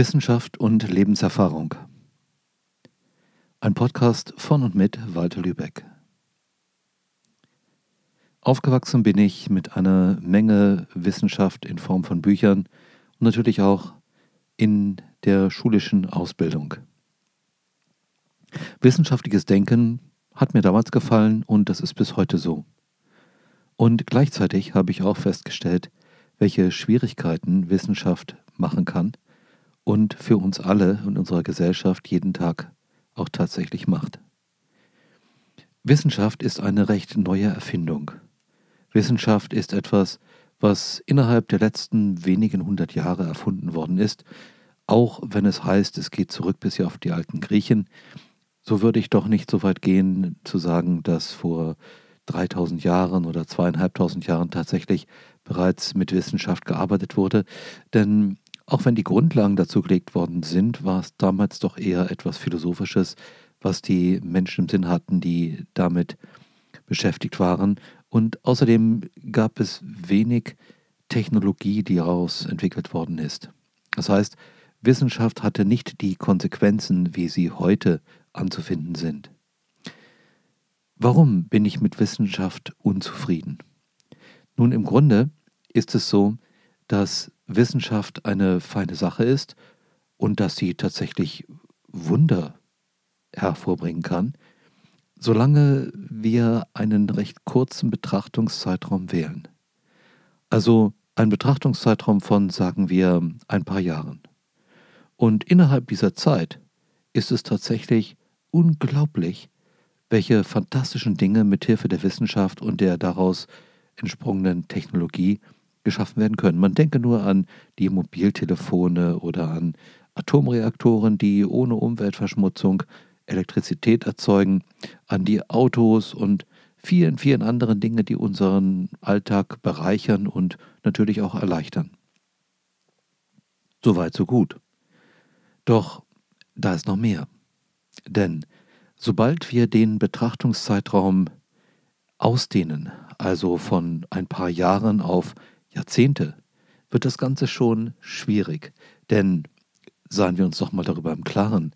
Wissenschaft und Lebenserfahrung. Ein Podcast von und mit Walter Lübeck. Aufgewachsen bin ich mit einer Menge Wissenschaft in Form von Büchern und natürlich auch in der schulischen Ausbildung. Wissenschaftliches Denken hat mir damals gefallen und das ist bis heute so. Und gleichzeitig habe ich auch festgestellt, welche Schwierigkeiten Wissenschaft machen kann – und für uns alle und unserer Gesellschaft jeden Tag auch tatsächlich macht. Wissenschaft ist eine recht neue Erfindung. Wissenschaft ist etwas, was innerhalb der letzten wenigen hundert Jahre erfunden worden ist, auch wenn es heißt, es geht zurück bis auf die alten Griechen, so würde ich doch nicht so weit gehen zu sagen, dass vor 3000 Jahren oder zweieinhalbtausend Jahren tatsächlich bereits mit Wissenschaft gearbeitet wurde, denn auch wenn die Grundlagen dazu gelegt worden sind, war es damals doch eher etwas Philosophisches, was die Menschen im Sinn hatten, die damit beschäftigt waren. Und außerdem gab es wenig Technologie, die daraus entwickelt worden ist. Das heißt, Wissenschaft hatte nicht die Konsequenzen, wie sie heute anzufinden sind. Warum bin ich mit Wissenschaft unzufrieden? Nun, im Grunde ist es so, dass Wissenschaft eine feine Sache ist und dass sie tatsächlich Wunder hervorbringen kann, solange wir einen recht kurzen Betrachtungszeitraum wählen. Also ein Betrachtungszeitraum von, sagen wir, ein paar Jahren. Und innerhalb dieser Zeit ist es tatsächlich unglaublich, welche fantastischen Dinge mithilfe der Wissenschaft und der daraus entsprungenen Technologie geschaffen werden können. Man denke nur an die Mobiltelefone oder an Atomreaktoren, die ohne Umweltverschmutzung Elektrizität erzeugen, an die Autos und vielen, vielen anderen Dinge, die unseren Alltag bereichern und natürlich auch erleichtern. Soweit, so gut. Doch da ist noch mehr. Denn sobald wir den Betrachtungszeitraum ausdehnen, also von ein paar Jahren auf Jahrzehnte, wird das Ganze schon schwierig. Denn, seien wir uns doch mal darüber im Klaren,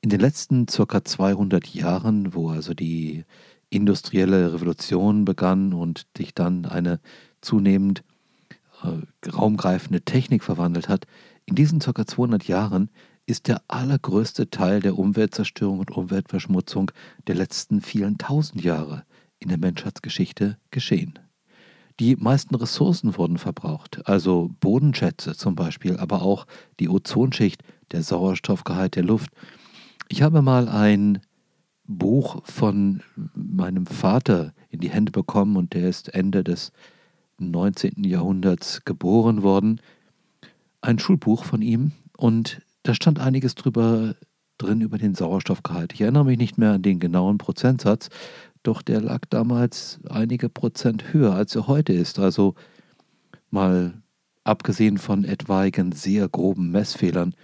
in den letzten circa 200 Jahren, wo also die industrielle Revolution begann und sich dann eine zunehmend äh, raumgreifende Technik verwandelt hat, in diesen circa 200 Jahren ist der allergrößte Teil der Umweltzerstörung und Umweltverschmutzung der letzten vielen tausend Jahre in der Menschheitsgeschichte geschehen. Die meisten Ressourcen wurden verbraucht, also Bodenschätze zum Beispiel, aber auch die Ozonschicht, der Sauerstoffgehalt der Luft. Ich habe mal ein Buch von meinem Vater in die Hände bekommen und der ist Ende des 19. Jahrhunderts geboren worden. Ein Schulbuch von ihm und da stand einiges drüber drin über den Sauerstoffgehalt. Ich erinnere mich nicht mehr an den genauen Prozentsatz, doch der lag damals einige Prozent höher, als er heute ist. Also mal abgesehen von etwaigen sehr groben Messfehlern,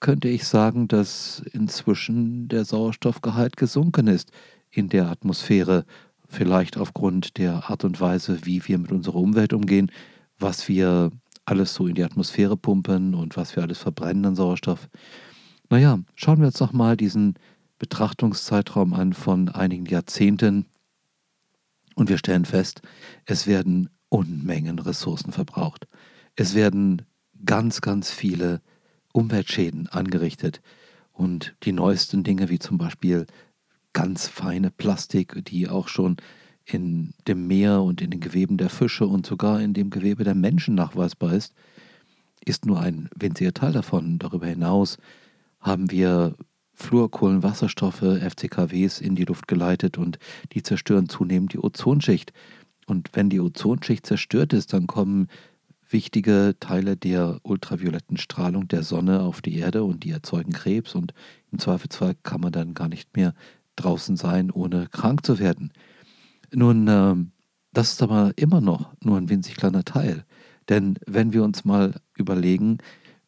könnte ich sagen, dass inzwischen der Sauerstoffgehalt gesunken ist in der Atmosphäre, vielleicht aufgrund der Art und Weise, wie wir mit unserer Umwelt umgehen, was wir alles so in die Atmosphäre pumpen und was wir alles verbrennen an Sauerstoff. Naja, schauen wir uns doch mal diesen Betrachtungszeitraum an von einigen Jahrzehnten und wir stellen fest, es werden Unmengen Ressourcen verbraucht. Es werden ganz, ganz viele Umweltschäden angerichtet und die neuesten Dinge wie zum Beispiel ganz feine Plastik, die auch schon in dem Meer und in den Geweben der Fische und sogar in dem Gewebe der Menschen nachweisbar ist, ist nur ein winziger Teil davon. Darüber hinaus haben wir Fluorkohlenwasserstoffe, FCKWs, in die Luft geleitet und die zerstören zunehmend die Ozonschicht. Und wenn die Ozonschicht zerstört ist, dann kommen wichtige Teile der ultravioletten Strahlung der Sonne auf die Erde und die erzeugen Krebs und im Zweifelsfall kann man dann gar nicht mehr draußen sein, ohne krank zu werden. Nun, äh, das ist aber immer noch nur ein winzig kleiner Teil. Denn wenn wir uns mal überlegen,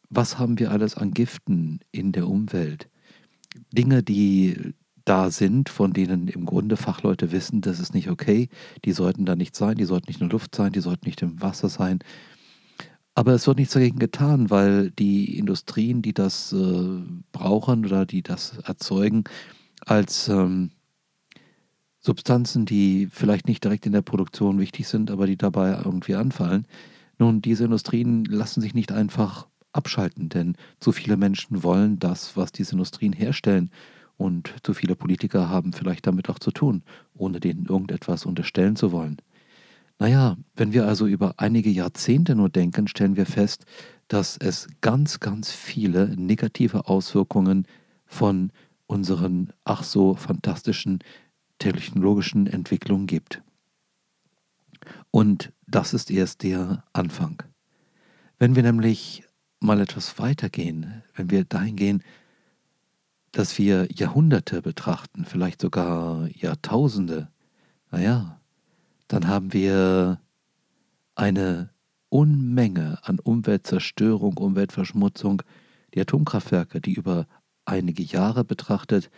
was haben wir alles an Giften in der Umwelt? Dinge, die da sind, von denen im Grunde Fachleute wissen, das ist nicht okay, die sollten da nicht sein, die sollten nicht in der Luft sein, die sollten nicht im Wasser sein. Aber es wird nichts dagegen getan, weil die Industrien, die das äh, brauchen oder die das erzeugen, als ähm, Substanzen, die vielleicht nicht direkt in der Produktion wichtig sind, aber die dabei irgendwie anfallen. Nun, diese Industrien lassen sich nicht einfach abschalten, denn zu viele Menschen wollen das, was diese Industrien herstellen. Und zu viele Politiker haben vielleicht damit auch zu tun, ohne denen irgendetwas unterstellen zu wollen. Naja, wenn wir also über einige Jahrzehnte nur denken, stellen wir fest, dass es ganz, ganz viele negative Auswirkungen von unseren ach so fantastischen technologischen Entwicklungen gibt. Und das ist erst der Anfang. Wenn wir nämlich mal etwas weitergehen, wenn wir dahin gehen, dass wir Jahrhunderte betrachten, vielleicht sogar Jahrtausende, naja, dann haben wir eine Unmenge an Umweltzerstörung, Umweltverschmutzung, die Atomkraftwerke, die über einige Jahre betrachtet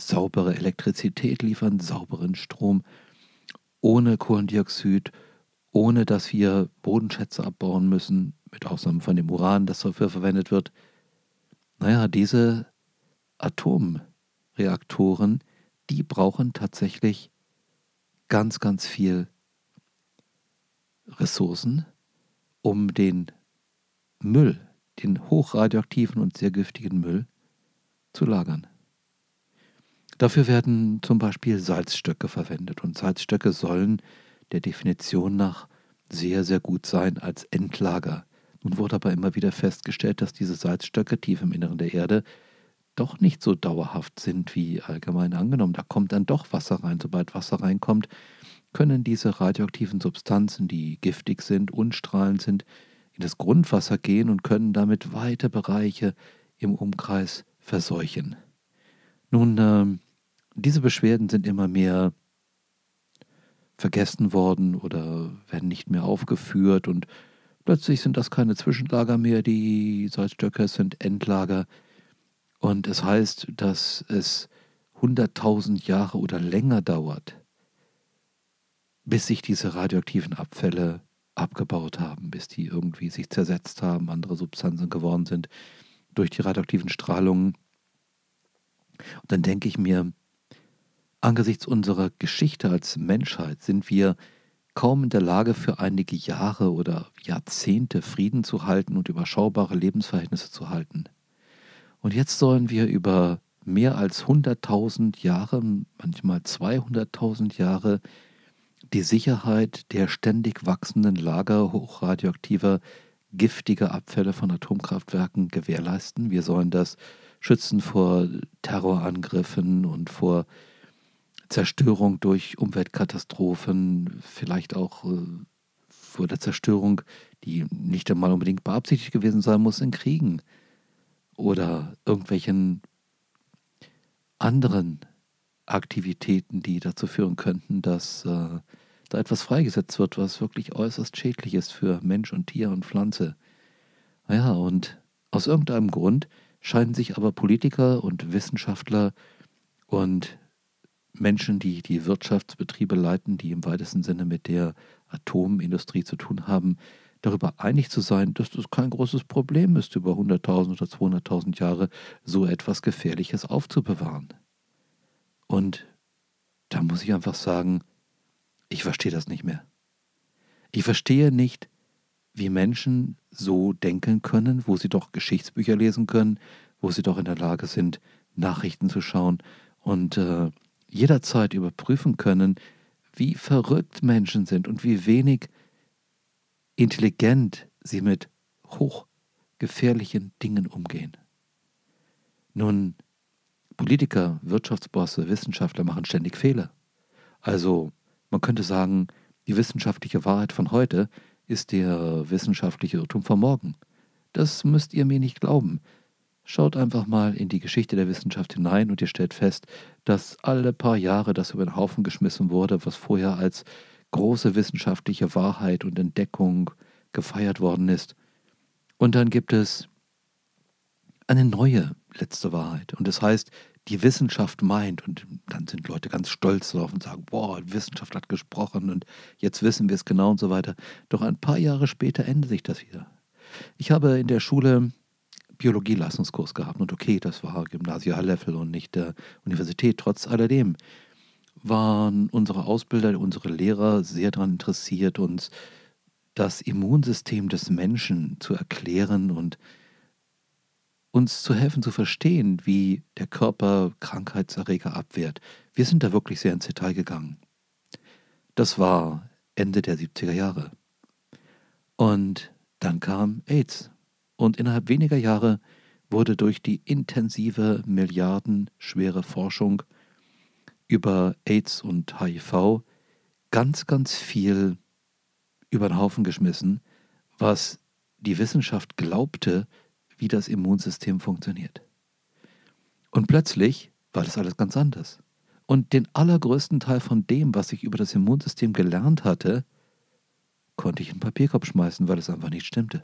saubere Elektrizität liefern, sauberen Strom, ohne Kohlendioxid, ohne dass wir Bodenschätze abbauen müssen, mit Ausnahme von dem Uran, das dafür verwendet wird. Naja, diese Atomreaktoren, die brauchen tatsächlich ganz, ganz viel Ressourcen, um den Müll, den hochradioaktiven und sehr giftigen Müll, zu lagern. Dafür werden zum Beispiel Salzstöcke verwendet und Salzstöcke sollen der Definition nach sehr, sehr gut sein als Endlager. Nun wurde aber immer wieder festgestellt, dass diese Salzstöcke tief im Inneren der Erde doch nicht so dauerhaft sind wie allgemein angenommen. Da kommt dann doch Wasser rein. Sobald Wasser reinkommt, können diese radioaktiven Substanzen, die giftig sind, unstrahlend sind, in das Grundwasser gehen und können damit weite Bereiche im Umkreis verseuchen. Nun, äh, diese Beschwerden sind immer mehr vergessen worden oder werden nicht mehr aufgeführt und plötzlich sind das keine Zwischenlager mehr, die Salzstöcke sind Endlager. Und es heißt, dass es 100.000 Jahre oder länger dauert, bis sich diese radioaktiven Abfälle abgebaut haben, bis die irgendwie sich zersetzt haben, andere Substanzen geworden sind durch die radioaktiven Strahlungen. Und dann denke ich mir, angesichts unserer Geschichte als Menschheit sind wir kaum in der Lage, für einige Jahre oder Jahrzehnte Frieden zu halten und überschaubare Lebensverhältnisse zu halten. Und jetzt sollen wir über mehr als 100.000 Jahre, manchmal 200.000 Jahre, die Sicherheit der ständig wachsenden Lager hochradioaktiver, giftiger Abfälle von Atomkraftwerken gewährleisten. Wir sollen das schützen vor Terrorangriffen und vor Zerstörung durch Umweltkatastrophen, vielleicht auch äh, vor der Zerstörung, die nicht einmal unbedingt beabsichtigt gewesen sein muss, in Kriegen oder irgendwelchen anderen Aktivitäten, die dazu führen könnten, dass äh, da etwas freigesetzt wird, was wirklich äußerst schädlich ist für Mensch und Tier und Pflanze. Naja, und aus irgendeinem Grund scheinen sich aber Politiker und Wissenschaftler und Menschen, die die Wirtschaftsbetriebe leiten, die im weitesten Sinne mit der Atomindustrie zu tun haben, darüber einig zu sein, dass das kein großes Problem ist, über 100.000 oder 200.000 Jahre so etwas Gefährliches aufzubewahren. Und da muss ich einfach sagen, ich verstehe das nicht mehr. Ich verstehe nicht, wie Menschen so denken können, wo sie doch Geschichtsbücher lesen können, wo sie doch in der Lage sind, Nachrichten zu schauen und äh, jederzeit überprüfen können, wie verrückt Menschen sind und wie wenig intelligent sie mit hochgefährlichen Dingen umgehen. Nun, Politiker, Wirtschaftsbosse, Wissenschaftler machen ständig Fehler. Also, man könnte sagen, die wissenschaftliche Wahrheit von heute ist der wissenschaftliche Irrtum von morgen. Das müsst ihr mir nicht glauben. Schaut einfach mal in die Geschichte der Wissenschaft hinein und ihr stellt fest, dass alle paar Jahre das über den Haufen geschmissen wurde, was vorher als große wissenschaftliche Wahrheit und Entdeckung gefeiert worden ist. Und dann gibt es eine neue letzte Wahrheit. Und das heißt, die Wissenschaft meint, und dann sind Leute ganz stolz darauf und sagen, boah, Wissenschaft hat gesprochen und jetzt wissen wir es genau und so weiter. Doch ein paar Jahre später ändert sich das wieder. Ich habe in der Schule Biologie-Leistungskurs gehabt und okay, das war Gymnasiallevel und nicht der Universität. Trotz alledem waren unsere Ausbilder, unsere Lehrer sehr daran interessiert, uns das Immunsystem des Menschen zu erklären und uns zu helfen zu verstehen, wie der Körper Krankheitserreger abwehrt. Wir sind da wirklich sehr ins Detail gegangen. Das war Ende der 70er Jahre. Und dann kam AIDS. Und innerhalb weniger Jahre wurde durch die intensive, milliardenschwere Forschung über AIDS und HIV ganz, ganz viel über den Haufen geschmissen, was die Wissenschaft glaubte, wie das Immunsystem funktioniert. Und plötzlich war das alles ganz anders. Und den allergrößten Teil von dem, was ich über das Immunsystem gelernt hatte, konnte ich in den Papierkorb schmeißen, weil es einfach nicht stimmte.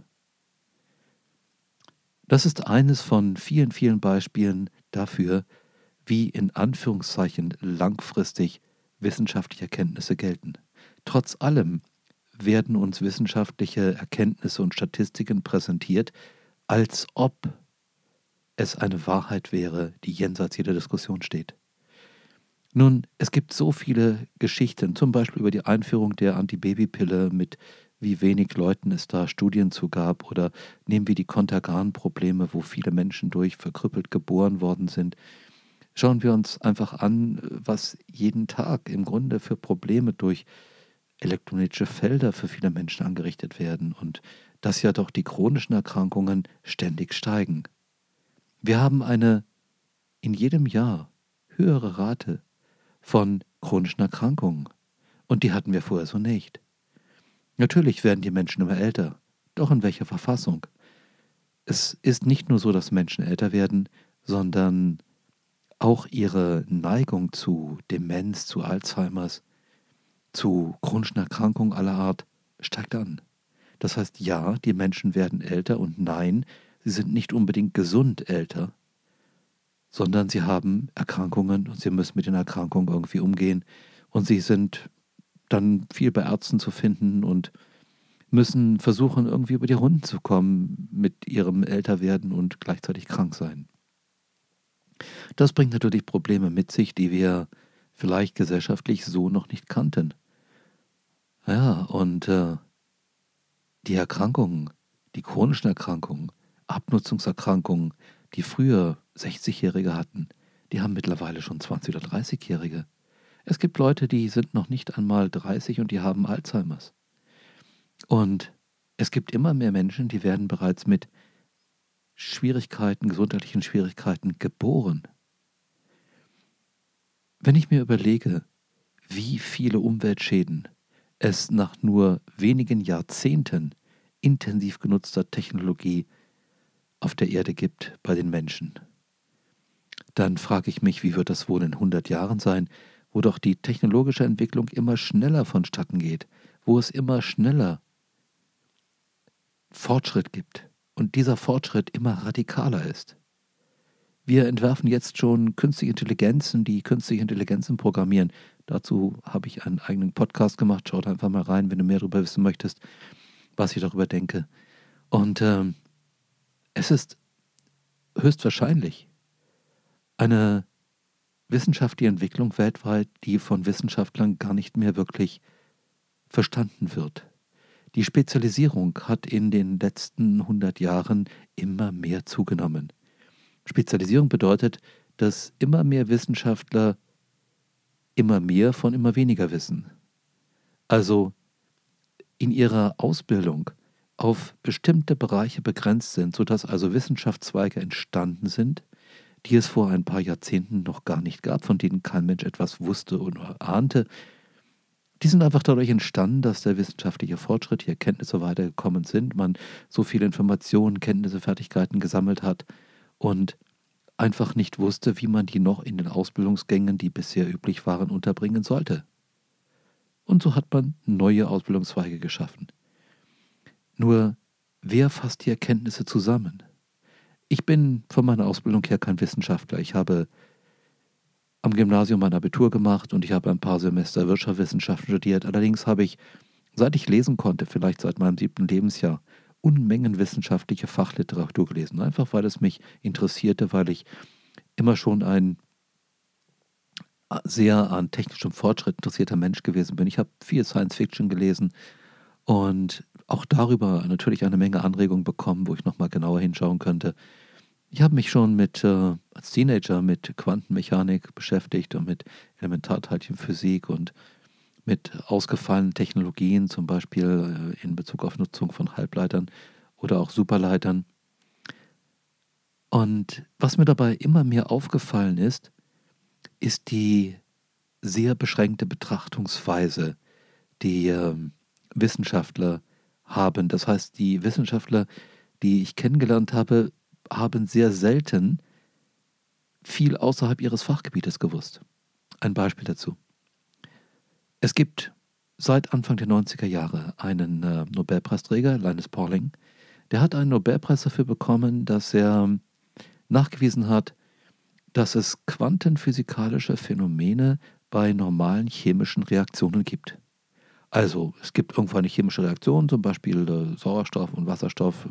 Das ist eines von vielen, vielen Beispielen dafür, wie in Anführungszeichen langfristig wissenschaftliche Erkenntnisse gelten. Trotz allem werden uns wissenschaftliche Erkenntnisse und Statistiken präsentiert, als ob es eine Wahrheit wäre, die jenseits jeder Diskussion steht. Nun, es gibt so viele Geschichten, zum Beispiel über die Einführung der Antibabypille mit wie wenig Leuten es da Studien zu gab, oder nehmen wir die Kontergan-Probleme, wo viele Menschen durch verkrüppelt geboren worden sind. Schauen wir uns einfach an, was jeden Tag im Grunde für Probleme durch elektromagnetische Felder für viele Menschen angerichtet werden und dass ja doch die chronischen Erkrankungen ständig steigen. Wir haben eine in jedem Jahr höhere Rate von chronischen Erkrankungen und die hatten wir vorher so nicht. Natürlich werden die Menschen immer älter, doch in welcher Verfassung? Es ist nicht nur so, dass Menschen älter werden, sondern auch ihre Neigung zu Demenz, zu Alzheimers, zu chronischen Erkrankungen aller Art steigt an. Das heißt, ja, die Menschen werden älter und nein, sie sind nicht unbedingt gesund älter, sondern sie haben Erkrankungen und sie müssen mit den Erkrankungen irgendwie umgehen und sie sind dann viel bei Ärzten zu finden und müssen versuchen, irgendwie über die Runden zu kommen mit ihrem Älterwerden und gleichzeitig krank sein. Das bringt natürlich Probleme mit sich, die wir vielleicht gesellschaftlich so noch nicht kannten. Ja, und äh, die Erkrankungen, die chronischen Erkrankungen, Abnutzungserkrankungen, die früher 60-Jährige hatten, die haben mittlerweile schon 20- oder 30-Jährige. Es gibt Leute, die sind noch nicht einmal 30 und die haben Alzheimers. Und es gibt immer mehr Menschen, die werden bereits mit Schwierigkeiten, gesundheitlichen Schwierigkeiten geboren. Wenn ich mir überlege, wie viele Umweltschäden es nach nur wenigen Jahrzehnten intensiv genutzter Technologie auf der Erde gibt bei den Menschen, dann frage ich mich, wie wird das wohl in 100 Jahren sein, wo doch die technologische Entwicklung immer schneller vonstatten geht, wo es immer schneller Fortschritt gibt und dieser Fortschritt immer radikaler ist. Wir entwerfen jetzt schon künstliche Intelligenzen, die künstliche Intelligenzen programmieren. Dazu habe ich einen eigenen Podcast gemacht. Schaut einfach mal rein, wenn du mehr darüber wissen möchtest, was ich darüber denke. Und ähm, es ist höchstwahrscheinlich eine wissenschaftliche Entwicklung weltweit, die von Wissenschaftlern gar nicht mehr wirklich verstanden wird. Die Spezialisierung hat in den letzten 100 Jahren immer mehr zugenommen. Spezialisierung bedeutet, dass immer mehr Wissenschaftler immer mehr von immer weniger wissen. Also in ihrer Ausbildung auf bestimmte Bereiche begrenzt sind, sodass also Wissenschaftszweige entstanden sind, die es vor ein paar Jahrzehnten noch gar nicht gab, von denen kein Mensch etwas wusste oder ahnte, die sind einfach dadurch entstanden, dass der wissenschaftliche Fortschritt, die Erkenntnisse weitergekommen sind, man so viele Informationen, Kenntnisse, Fertigkeiten gesammelt hat und einfach nicht wusste, wie man die noch in den Ausbildungsgängen, die bisher üblich waren, unterbringen sollte. Und so hat man neue Ausbildungszweige geschaffen. Nur, wer fasst die Erkenntnisse zusammen? Ich bin von meiner Ausbildung her kein Wissenschaftler. Ich habe am Gymnasium mein Abitur gemacht und ich habe ein paar Semester Wirtschaftswissenschaften studiert. Allerdings habe ich, seit ich lesen konnte, vielleicht seit meinem siebten Lebensjahr, Unmengen wissenschaftliche Fachliteratur gelesen, einfach weil es mich interessierte, weil ich immer schon ein sehr an technischem Fortschritt interessierter Mensch gewesen bin. Ich habe viel Science Fiction gelesen und auch darüber natürlich eine Menge Anregungen bekommen, wo ich nochmal genauer hinschauen könnte. Ich habe mich schon mit, äh, als Teenager mit Quantenmechanik beschäftigt und mit Elementarteilchenphysik und mit ausgefallenen Technologien, zum Beispiel äh, in Bezug auf Nutzung von Halbleitern oder auch Superleitern. Und was mir dabei immer mehr aufgefallen ist, ist die sehr beschränkte Betrachtungsweise, die äh, Wissenschaftler haben. Das heißt, die Wissenschaftler, die ich kennengelernt habe, haben sehr selten viel außerhalb ihres Fachgebietes gewusst. Ein Beispiel dazu. Es gibt seit Anfang der 90er Jahre einen äh, Nobelpreisträger, Linus Pauling, der hat einen Nobelpreis dafür bekommen, dass er nachgewiesen hat, dass es quantenphysikalische Phänomene bei normalen chemischen Reaktionen gibt. Also es gibt irgendwo eine chemische Reaktion, zum Beispiel äh, Sauerstoff und Wasserstoff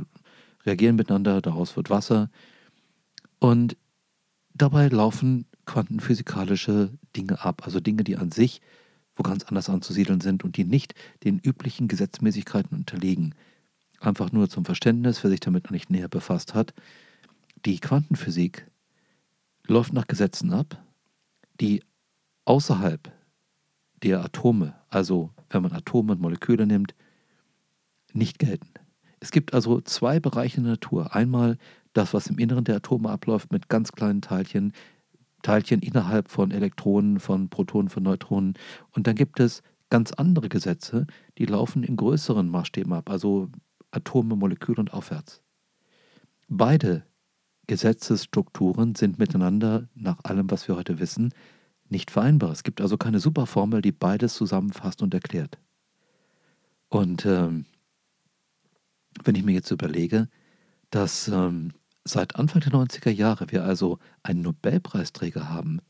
reagieren miteinander, daraus wird Wasser. Und dabei laufen quantenphysikalische Dinge ab, also Dinge, die an sich wo ganz anders anzusiedeln sind und die nicht den üblichen Gesetzmäßigkeiten unterliegen. Einfach nur zum Verständnis, wer sich damit noch nicht näher befasst hat. Die Quantenphysik läuft nach Gesetzen ab, die außerhalb der Atome, also wenn man Atome und Moleküle nimmt, nicht gelten. Es gibt also zwei Bereiche in der Natur. Einmal das, was im Inneren der Atome abläuft mit ganz kleinen Teilchen, Teilchen innerhalb von Elektronen, von Protonen, von Neutronen. Und dann gibt es ganz andere Gesetze, die laufen in größeren Maßstäben ab, also Atome, Moleküle und aufwärts. Beide Gesetzesstrukturen sind miteinander, nach allem, was wir heute wissen, nicht vereinbar. Es gibt also keine Superformel, die beides zusammenfasst und erklärt. Und ähm, wenn ich mir jetzt überlege, dass ähm, Seit Anfang der 90er Jahre wir also einen Nobelpreisträger haben,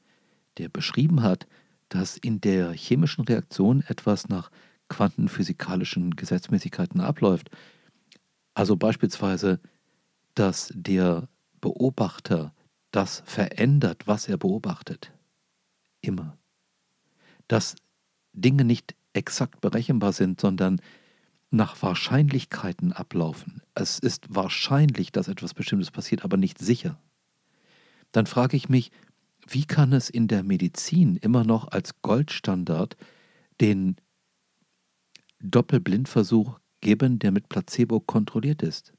der beschrieben hat, dass in der chemischen Reaktion etwas nach quantenphysikalischen Gesetzmäßigkeiten abläuft. Also beispielsweise, dass der Beobachter das verändert, was er beobachtet. Immer. Dass Dinge nicht exakt berechenbar sind, sondern nach Wahrscheinlichkeiten ablaufen. Es ist wahrscheinlich, dass etwas Bestimmtes passiert, aber nicht sicher. Dann frage ich mich, wie kann es in der Medizin immer noch als Goldstandard den Doppelblindversuch geben, der mit Placebo kontrolliert ist?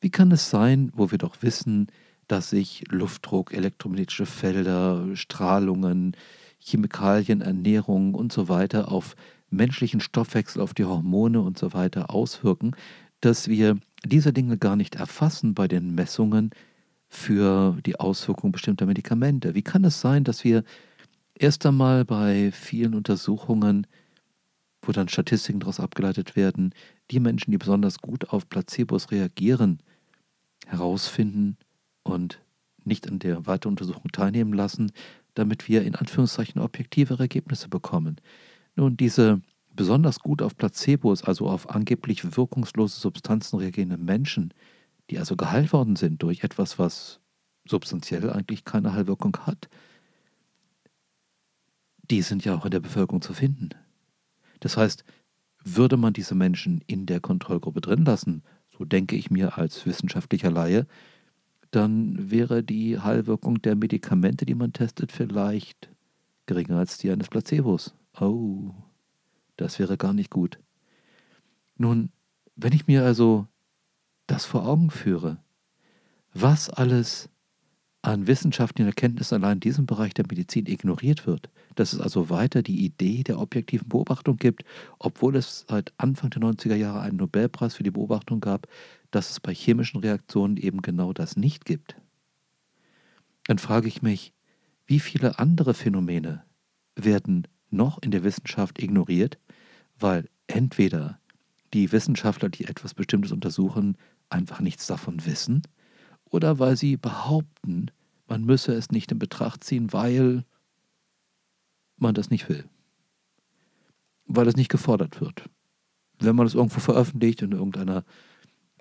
Wie kann es sein, wo wir doch wissen, dass sich Luftdruck, elektromagnetische Felder, Strahlungen, Chemikalien, Ernährung und so weiter auf menschlichen Stoffwechsel, auf die Hormone und so weiter auswirken, dass wir diese Dinge gar nicht erfassen bei den Messungen für die Auswirkungen bestimmter Medikamente. Wie kann es sein, dass wir erst einmal bei vielen Untersuchungen, wo dann Statistiken daraus abgeleitet werden, die Menschen, die besonders gut auf Placebos reagieren, herausfinden und nicht an der Weiteruntersuchung teilnehmen lassen, damit wir in Anführungszeichen objektivere Ergebnisse bekommen. Nun, diese besonders gut auf Placebos, also auf angeblich wirkungslose Substanzen reagierende Menschen, die also geheilt worden sind durch etwas, was substanziell eigentlich keine Heilwirkung hat, die sind ja auch in der Bevölkerung zu finden. Das heißt, würde man diese Menschen in der Kontrollgruppe drin lassen, so denke ich mir als wissenschaftlicher Laie, dann wäre die Heilwirkung der Medikamente, die man testet, vielleicht geringer als die eines Placebos. Oh, das wäre gar nicht gut. Nun, wenn ich mir also das vor Augen führe, was alles an wissenschaftlichen Erkenntnissen allein in diesem Bereich der Medizin ignoriert wird, dass es also weiter die Idee der objektiven Beobachtung gibt, obwohl es seit Anfang der 90er Jahre einen Nobelpreis für die Beobachtung gab, dass es bei chemischen Reaktionen eben genau das nicht gibt. Dann frage ich mich, wie viele andere Phänomene werden noch in der Wissenschaft ignoriert, weil entweder die Wissenschaftler, die etwas Bestimmtes untersuchen, einfach nichts davon wissen, oder weil sie behaupten, man müsse es nicht in Betracht ziehen, weil man das nicht will. Weil es nicht gefordert wird. Wenn man es irgendwo veröffentlicht in irgendeiner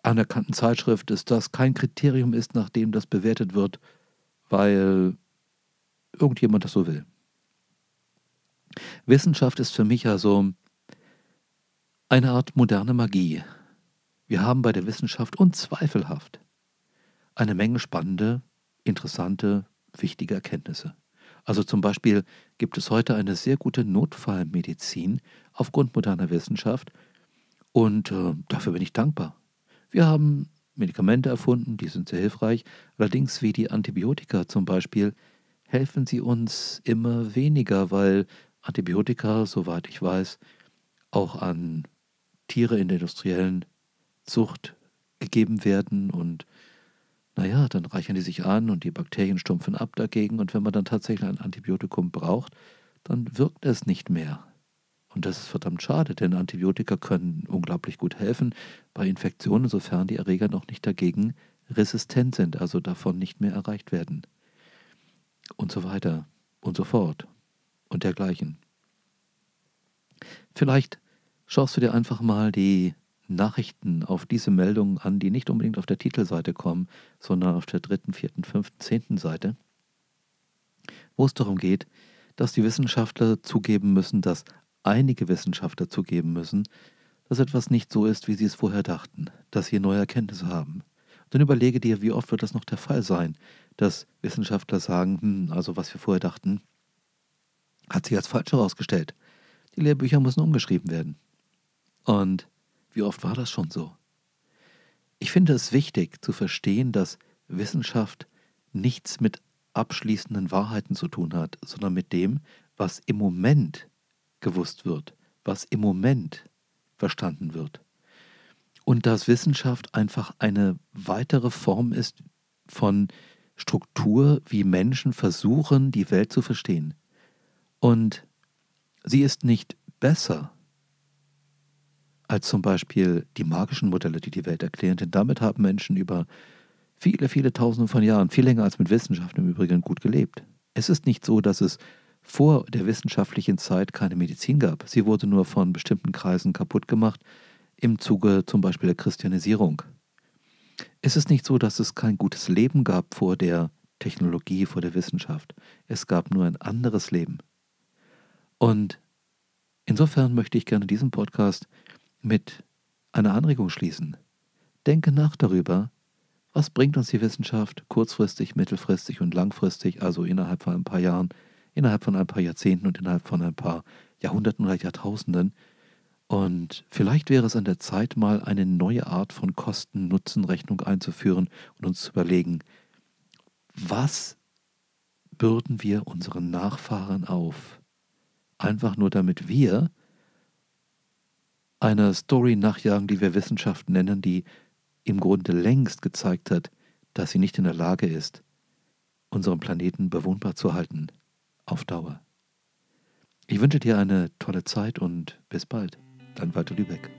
anerkannten Zeitschrift ist das kein Kriterium ist, nach dem das bewertet wird, weil irgendjemand das so will. Wissenschaft ist für mich also eine Art moderne Magie. Wir haben bei der Wissenschaft unzweifelhaft eine Menge spannende, interessante, wichtige Erkenntnisse. Also zum Beispiel gibt es heute eine sehr gute Notfallmedizin aufgrund moderner Wissenschaft und äh, dafür bin ich dankbar. Wir haben Medikamente erfunden, die sind sehr hilfreich, allerdings wie die Antibiotika zum Beispiel helfen sie uns immer weniger, weil Antibiotika, soweit ich weiß, auch an Tiere in der industriellen Zucht gegeben werden und naja, dann reichern die sich an und die Bakterien stumpfen ab dagegen und wenn man dann tatsächlich ein Antibiotikum braucht, dann wirkt es nicht mehr. Und das ist verdammt schade, denn Antibiotika können unglaublich gut helfen bei Infektionen, sofern die Erreger noch nicht dagegen resistent sind, also davon nicht mehr erreicht werden. Und so weiter und so fort und dergleichen. Vielleicht schaust du dir einfach mal die Nachrichten auf diese Meldungen an, die nicht unbedingt auf der Titelseite kommen, sondern auf der dritten, vierten, fünften, zehnten Seite, wo es darum geht, dass die Wissenschaftler zugeben müssen, dass einige Wissenschaftler zugeben müssen, dass etwas nicht so ist, wie sie es vorher dachten, dass sie neue Erkenntnisse haben. dann überlege dir, wie oft wird das noch der Fall sein, dass Wissenschaftler sagen, hm, also was wir vorher dachten, hat sich als falsch herausgestellt. Die Lehrbücher müssen umgeschrieben werden. Und wie oft war das schon so? Ich finde es wichtig zu verstehen, dass Wissenschaft nichts mit abschließenden Wahrheiten zu tun hat, sondern mit dem, was im Moment gewusst wird, was im Moment verstanden wird. Und dass Wissenschaft einfach eine weitere Form ist von Struktur, wie Menschen versuchen, die Welt zu verstehen. Und sie ist nicht besser als zum Beispiel die magischen Modelle, die die Welt erklären, denn damit haben Menschen über viele, viele Tausende von Jahren, viel länger als mit Wissenschaft im Übrigen, gut gelebt. Es ist nicht so, dass es vor der wissenschaftlichen Zeit keine Medizin gab. Sie wurde nur von bestimmten Kreisen kaputt gemacht, im Zuge zum Beispiel der Christianisierung. Es ist nicht so, dass es kein gutes Leben gab vor der Technologie, vor der Wissenschaft. Es gab nur ein anderes Leben. Und insofern möchte ich gerne diesen Podcast mit einer Anregung schließen. Denke nach darüber, was bringt uns die Wissenschaft kurzfristig, mittelfristig und langfristig, also innerhalb von ein paar Jahren, innerhalb von ein paar Jahrzehnten und innerhalb von ein paar Jahrhunderten oder Jahrtausenden. Und vielleicht wäre es an der Zeit, mal eine neue Art von Kosten-Nutzen-Rechnung einzuführen und uns zu überlegen, was bürden wir unseren Nachfahren auf? Einfach nur damit wir einer Story nachjagen, die wir Wissenschaft nennen, die im Grunde längst gezeigt hat, dass sie nicht in der Lage ist, unseren Planeten bewohnbar zu halten auf Dauer. Ich wünsche dir eine tolle Zeit und bis bald. Dein Walter Lübeck.